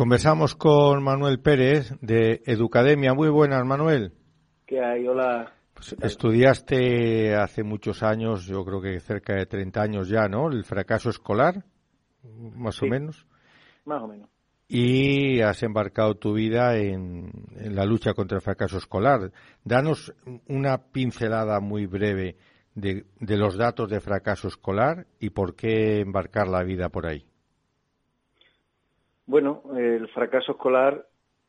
Conversamos con Manuel Pérez de Educademia. Muy buenas, Manuel. ¿Qué hay? Hola. Pues estudiaste hace muchos años, yo creo que cerca de 30 años ya, ¿no? El fracaso escolar, más o menos. Más o menos. Y has embarcado tu vida en, la lucha contra el fracaso escolar. Danos una pincelada muy breve de los datos de fracaso escolar y por qué embarcar la vida por ahí. Bueno, el fracaso escolar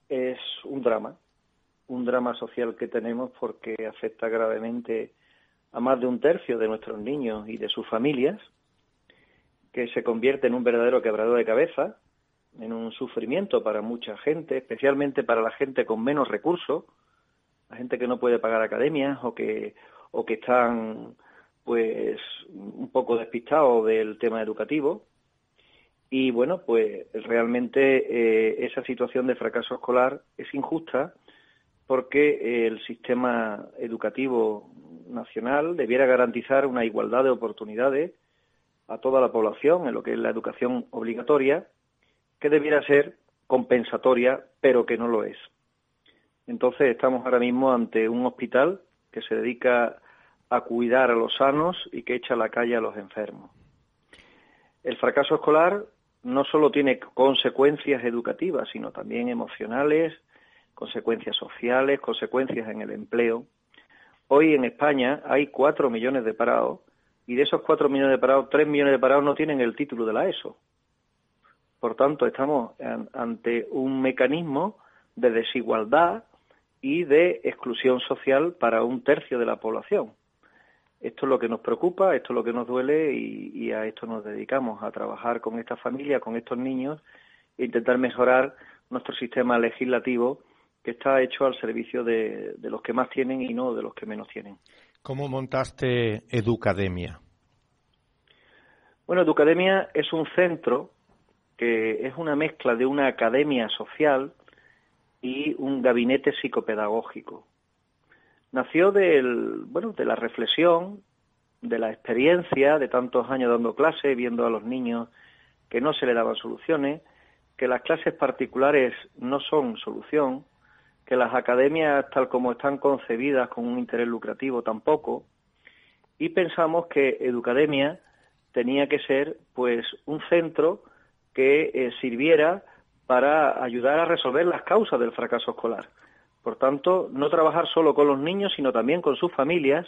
es un drama, un drama social que tenemos porque afecta gravemente a más de un tercio de nuestros niños y de sus familias, que se convierte en un verdadero quebrador de cabeza, en un sufrimiento para mucha gente, especialmente para la gente con menos recursos, la gente que no puede pagar academias o que o que están pues un poco despistados del tema educativo y bueno, pues realmente eh, esa situación de fracaso escolar es injusta porque el sistema educativo nacional debiera garantizar una igualdad de oportunidades a toda la población en lo que es la educación obligatoria, que debiera ser compensatoria, pero que no lo es. Entonces estamos ahora mismo ante un hospital que se dedica a cuidar a los sanos y que echa a la calle a los enfermos. El fracaso escolar no solo tiene consecuencias educativas, sino también emocionales, consecuencias sociales, consecuencias en el empleo. Hoy en España hay cuatro millones de parados y de esos cuatro millones de parados, tres millones de parados no tienen el título de la ESO. Por tanto, estamos ante un mecanismo de desigualdad y de exclusión social para un tercio de la población. Esto es lo que nos preocupa, esto es lo que nos duele y, a esto nos dedicamos, a trabajar con esta familia, con estos niños e intentar mejorar nuestro sistema legislativo que está hecho al servicio de, los que más tienen y no de los que menos tienen. ¿Cómo montaste Educademia? Bueno, Educademia es un centro que es una mezcla de una academia social y un gabinete psicopedagógico nació del, bueno, de la reflexión, de la experiencia de tantos años dando clase, viendo a los niños que no se le daban soluciones, que las clases particulares no son solución, que las academias tal como están concebidas con un interés lucrativo tampoco, y pensamos que Educademia tenía que ser pues un centro que eh, sirviera para ayudar a resolver las causas del fracaso escolar. Por tanto, no trabajar solo con los niños, sino también con sus familias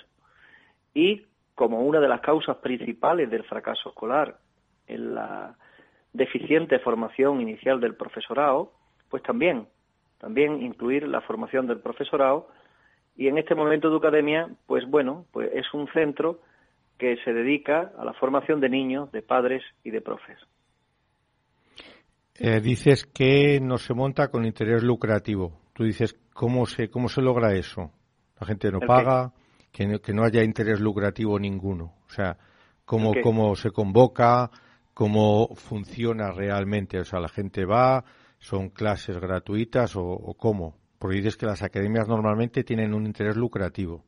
y como una de las causas principales del fracaso escolar en la deficiente formación inicial del profesorado, pues también, también incluir la formación del profesorado y en este momento Educademia, pues bueno, pues es un centro que se dedica a la formación de niños, de padres y de profes. Eh, dices que no se monta con interés lucrativo. Tú dices, ¿cómo se, cómo se logra eso? La gente no paga, que no, que no haya interés lucrativo ninguno. O sea, ¿cómo, cómo se convoca, cómo funciona realmente. O sea, la gente va, son clases gratuitas o, cómo. Porque dices que las academias normalmente tienen un interés lucrativo.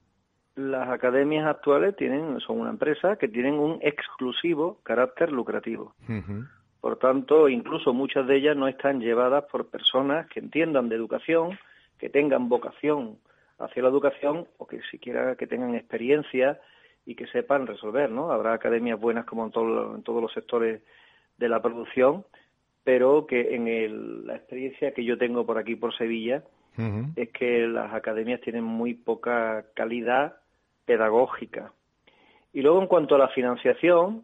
Las academias actuales tienen, son una empresa que tienen un exclusivo carácter lucrativo. Por tanto, incluso muchas de ellas no están llevadas por personas que entiendan de educación, que tengan vocación hacia la educación o que siquiera que tengan experiencia y que sepan resolver, ¿no? Habrá academias buenas como en, en todos los sectores de la producción, pero que en la experiencia que yo tengo por aquí, por Sevilla, es que las academias tienen muy poca calidad pedagógica. Y luego, en cuanto a la financiación,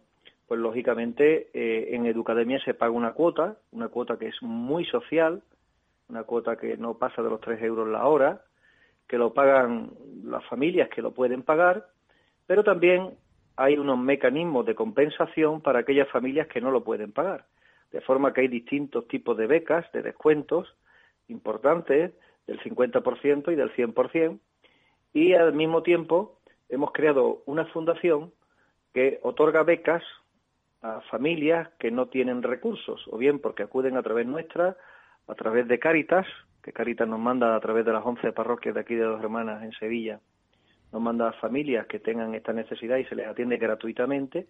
pues lógicamente eh, en Educademia se paga una cuota, una cuota que es muy social, una cuota que no pasa de los 3 euros la hora, que lo pagan las familias que lo pueden pagar, pero también hay unos mecanismos de compensación para aquellas familias que no lo pueden pagar. de forma que hay distintos tipos de becas, de descuentos importantes, del 50% y del 100%, y al mismo tiempo hemos creado una fundación que otorga becas a familias que no tienen recursos, o bien porque acuden a través nuestra, a través de Cáritas, que Cáritas nos manda a través de las 11 parroquias de aquí de Dos Hermanas en Sevilla, nos manda a familias que tengan esta necesidad y se les atiende gratuitamente,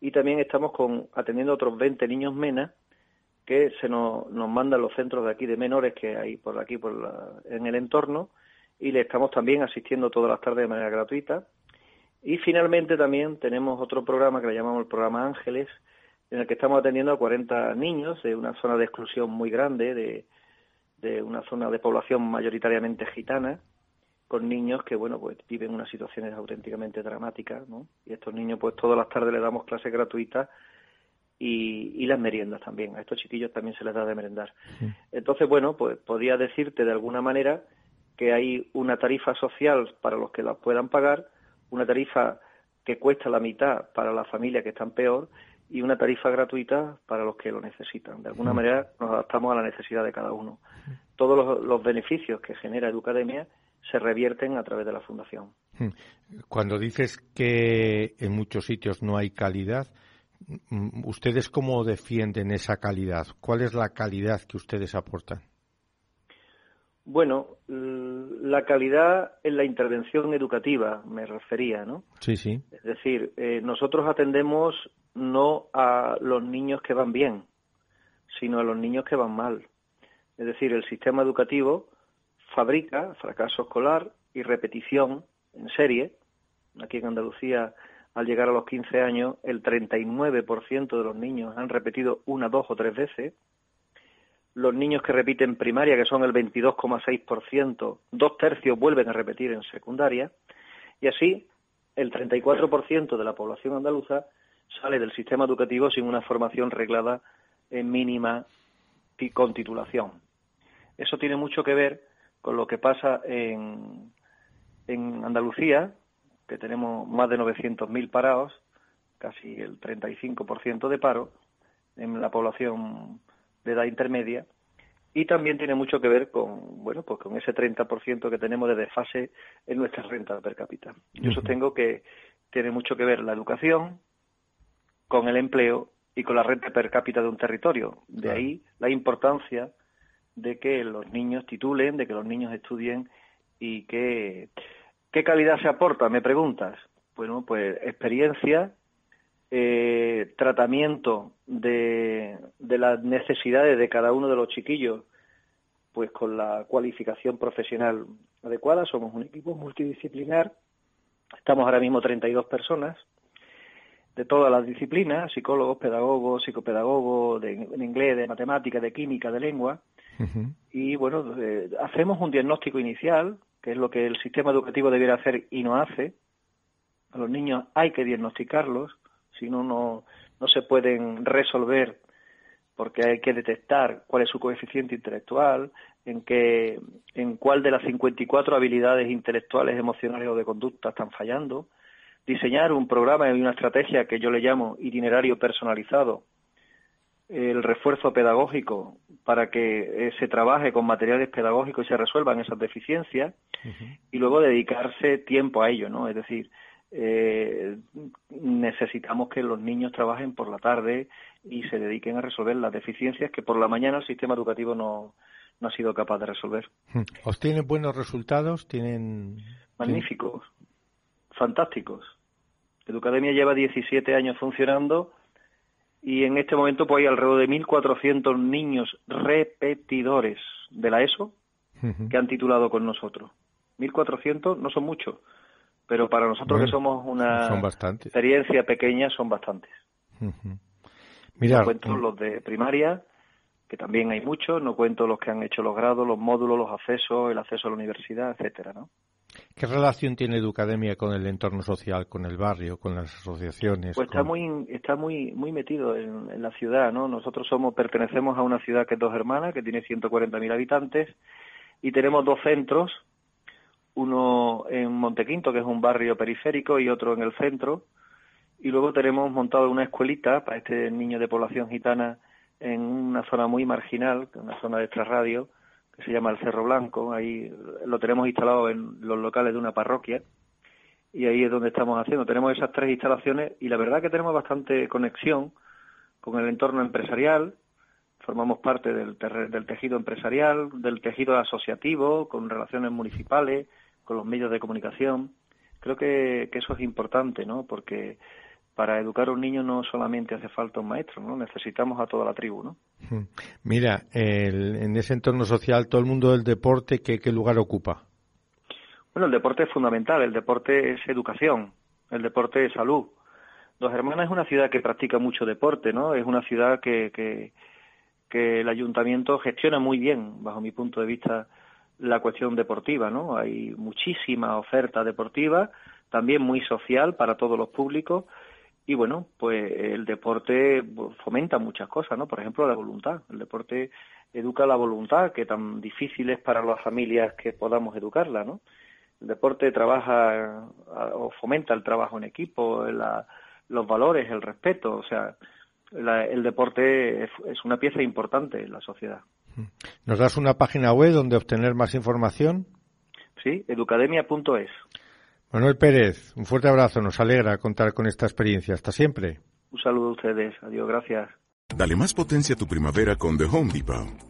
y también estamos con, atendiendo a otros 20 niños MENA que se nos, nos mandan los centros de aquí de menores que hay por aquí por en el entorno y le estamos también asistiendo todas las tardes de manera gratuita. Y finalmente también tenemos otro programa que le llamamos el programa Ángeles, en el que estamos atendiendo a 40 niños de una zona de exclusión muy grande, de, de una zona de población mayoritariamente gitana, con niños que, bueno, pues viven unas situaciones auténticamente dramáticas, ¿no? Y estos niños, pues todas las tardes les damos clases gratuitas y, y, las meriendas también. A estos chiquillos también se les da de merendar. Entonces, bueno, pues podría decirte de alguna manera que hay una tarifa social para los que la puedan pagar, una tarifa que cuesta la mitad para las familias que están peor y una tarifa gratuita para los que lo necesitan. De alguna manera nos adaptamos a la necesidad de cada uno. Todos los, los beneficios que genera Educademia se revierten a través de la fundación. Cuando dices que en muchos sitios no hay calidad, ¿ustedes cómo defienden esa calidad? ¿Cuál es la calidad que ustedes aportan? Bueno, la calidad en la intervención educativa me refería, ¿no? Sí, sí. Es decir, eh, nosotros atendemos no a los niños que van bien, sino a los niños que van mal. Es decir, el sistema educativo fabrica fracaso escolar y repetición en serie. Aquí en Andalucía, al llegar a los 15 años, el 39% de los niños han repetido una, dos o tres veces los niños que repiten primaria, que son el 22,6%, dos tercios vuelven a repetir en secundaria, y así el 34% de la población andaluza sale del sistema educativo sin una formación reglada en mínima con titulación. Eso tiene mucho que ver con lo que pasa en, en Andalucía, que tenemos más de 900.000 parados, casi el 35% de paro en la población de edad intermedia y también tiene mucho que ver con bueno pues con ese 30% que tenemos de desfase en nuestra renta per cápita. Yo sostengo que tiene mucho que ver la educación con el empleo y con la renta per cápita de un territorio. De ahí la importancia de que los niños titulen, de que los niños estudien y que qué calidad se aporta, me preguntas. Bueno, pues experiencia, eh, tratamiento de, de las necesidades de cada uno de los chiquillos, pues con la cualificación profesional adecuada. Somos un equipo multidisciplinar. Estamos ahora mismo 32 personas de todas las disciplinas, psicólogos, pedagogos, psicopedagogos, de, inglés, de matemáticas, de química, de lengua. Y bueno, eh, hacemos un diagnóstico inicial, que es lo que el sistema educativo debiera hacer y no hace. A los niños hay que diagnosticarlos, si no, no se pueden resolver porque hay que detectar cuál es su coeficiente intelectual, en, qué, en cuál de las 54 habilidades intelectuales, emocionales o de conducta están fallando, diseñar un programa y una estrategia que yo le llamo itinerario personalizado, el refuerzo pedagógico para que eh, se trabaje con materiales pedagógicos y se resuelvan esas deficiencias y luego dedicarse tiempo a ello, ¿no? Es decir, eh, necesitamos que los niños trabajen por la tarde y se dediquen a resolver las deficiencias que por la mañana el sistema educativo no, no ha sido capaz de resolver. ¿Obtienen buenos resultados? ¿Tienen magníficos, fantásticos? Educademia lleva 17 años funcionando y en este momento pues hay alrededor de 1.400 niños repetidores de la ESO que han titulado con nosotros. 1.400 no son muchos, pero para nosotros que somos una experiencia pequeña son bastantes. Mira, no cuento los de primaria, que también hay muchos, no cuento los que han hecho los grados, los módulos, los accesos, el acceso a la universidad, etcétera, ¿no? ¿Qué relación tiene Educademia con el entorno social, con el barrio, con las asociaciones? Pues está muy está muy muy metido en, la ciudad, ¿no? Nosotros somos pertenecemos a una ciudad que es Dos Hermanas, que tiene 140.000 habitantes y tenemos dos centros uno en Montequinto, que es un barrio periférico, y otro en el centro. Y luego tenemos montado una escuelita para este niño de población gitana en una zona muy marginal, una zona de extrarradio, que se llama el Cerro Blanco. Ahí lo tenemos instalado en los locales de una parroquia y ahí es donde estamos haciendo. Tenemos esas tres instalaciones y la verdad que tenemos bastante conexión con el entorno empresarial. Formamos parte del, del tejido empresarial, del tejido asociativo, con relaciones municipales, con los medios de comunicación. Creo que, que eso es importante, ¿no? Porque para educar a un niño no solamente hace falta un maestro, ¿no? Necesitamos a toda la tribu, ¿no? Hmm. Mira, en ese entorno social, todo el mundo del deporte, ¿qué, ¿qué lugar ocupa? Bueno, el deporte es fundamental, el deporte es educación, el deporte es salud. Dos Hermanas es una ciudad que practica mucho deporte, ¿no? Es una ciudad que, que, que el ayuntamiento gestiona muy bien, bajo mi punto de vista, la cuestión deportiva, ¿no? Hay muchísima oferta deportiva, también muy social para todos los públicos y bueno, pues el deporte fomenta muchas cosas, ¿no? Por ejemplo, la voluntad. El deporte educa la voluntad, que tan difícil es para las familias que podamos educarla, ¿no? El deporte trabaja o fomenta el trabajo en equipo, los valores, el respeto, o sea, el deporte es, una pieza importante en la sociedad. ¿Nos das una página web donde obtener más información? Sí, educademia.es. Manuel Pérez, un fuerte abrazo. Nos alegra contar con esta experiencia. Hasta siempre. Un saludo a ustedes. Adiós, gracias. Dale más potencia a tu primavera con The Home Depot.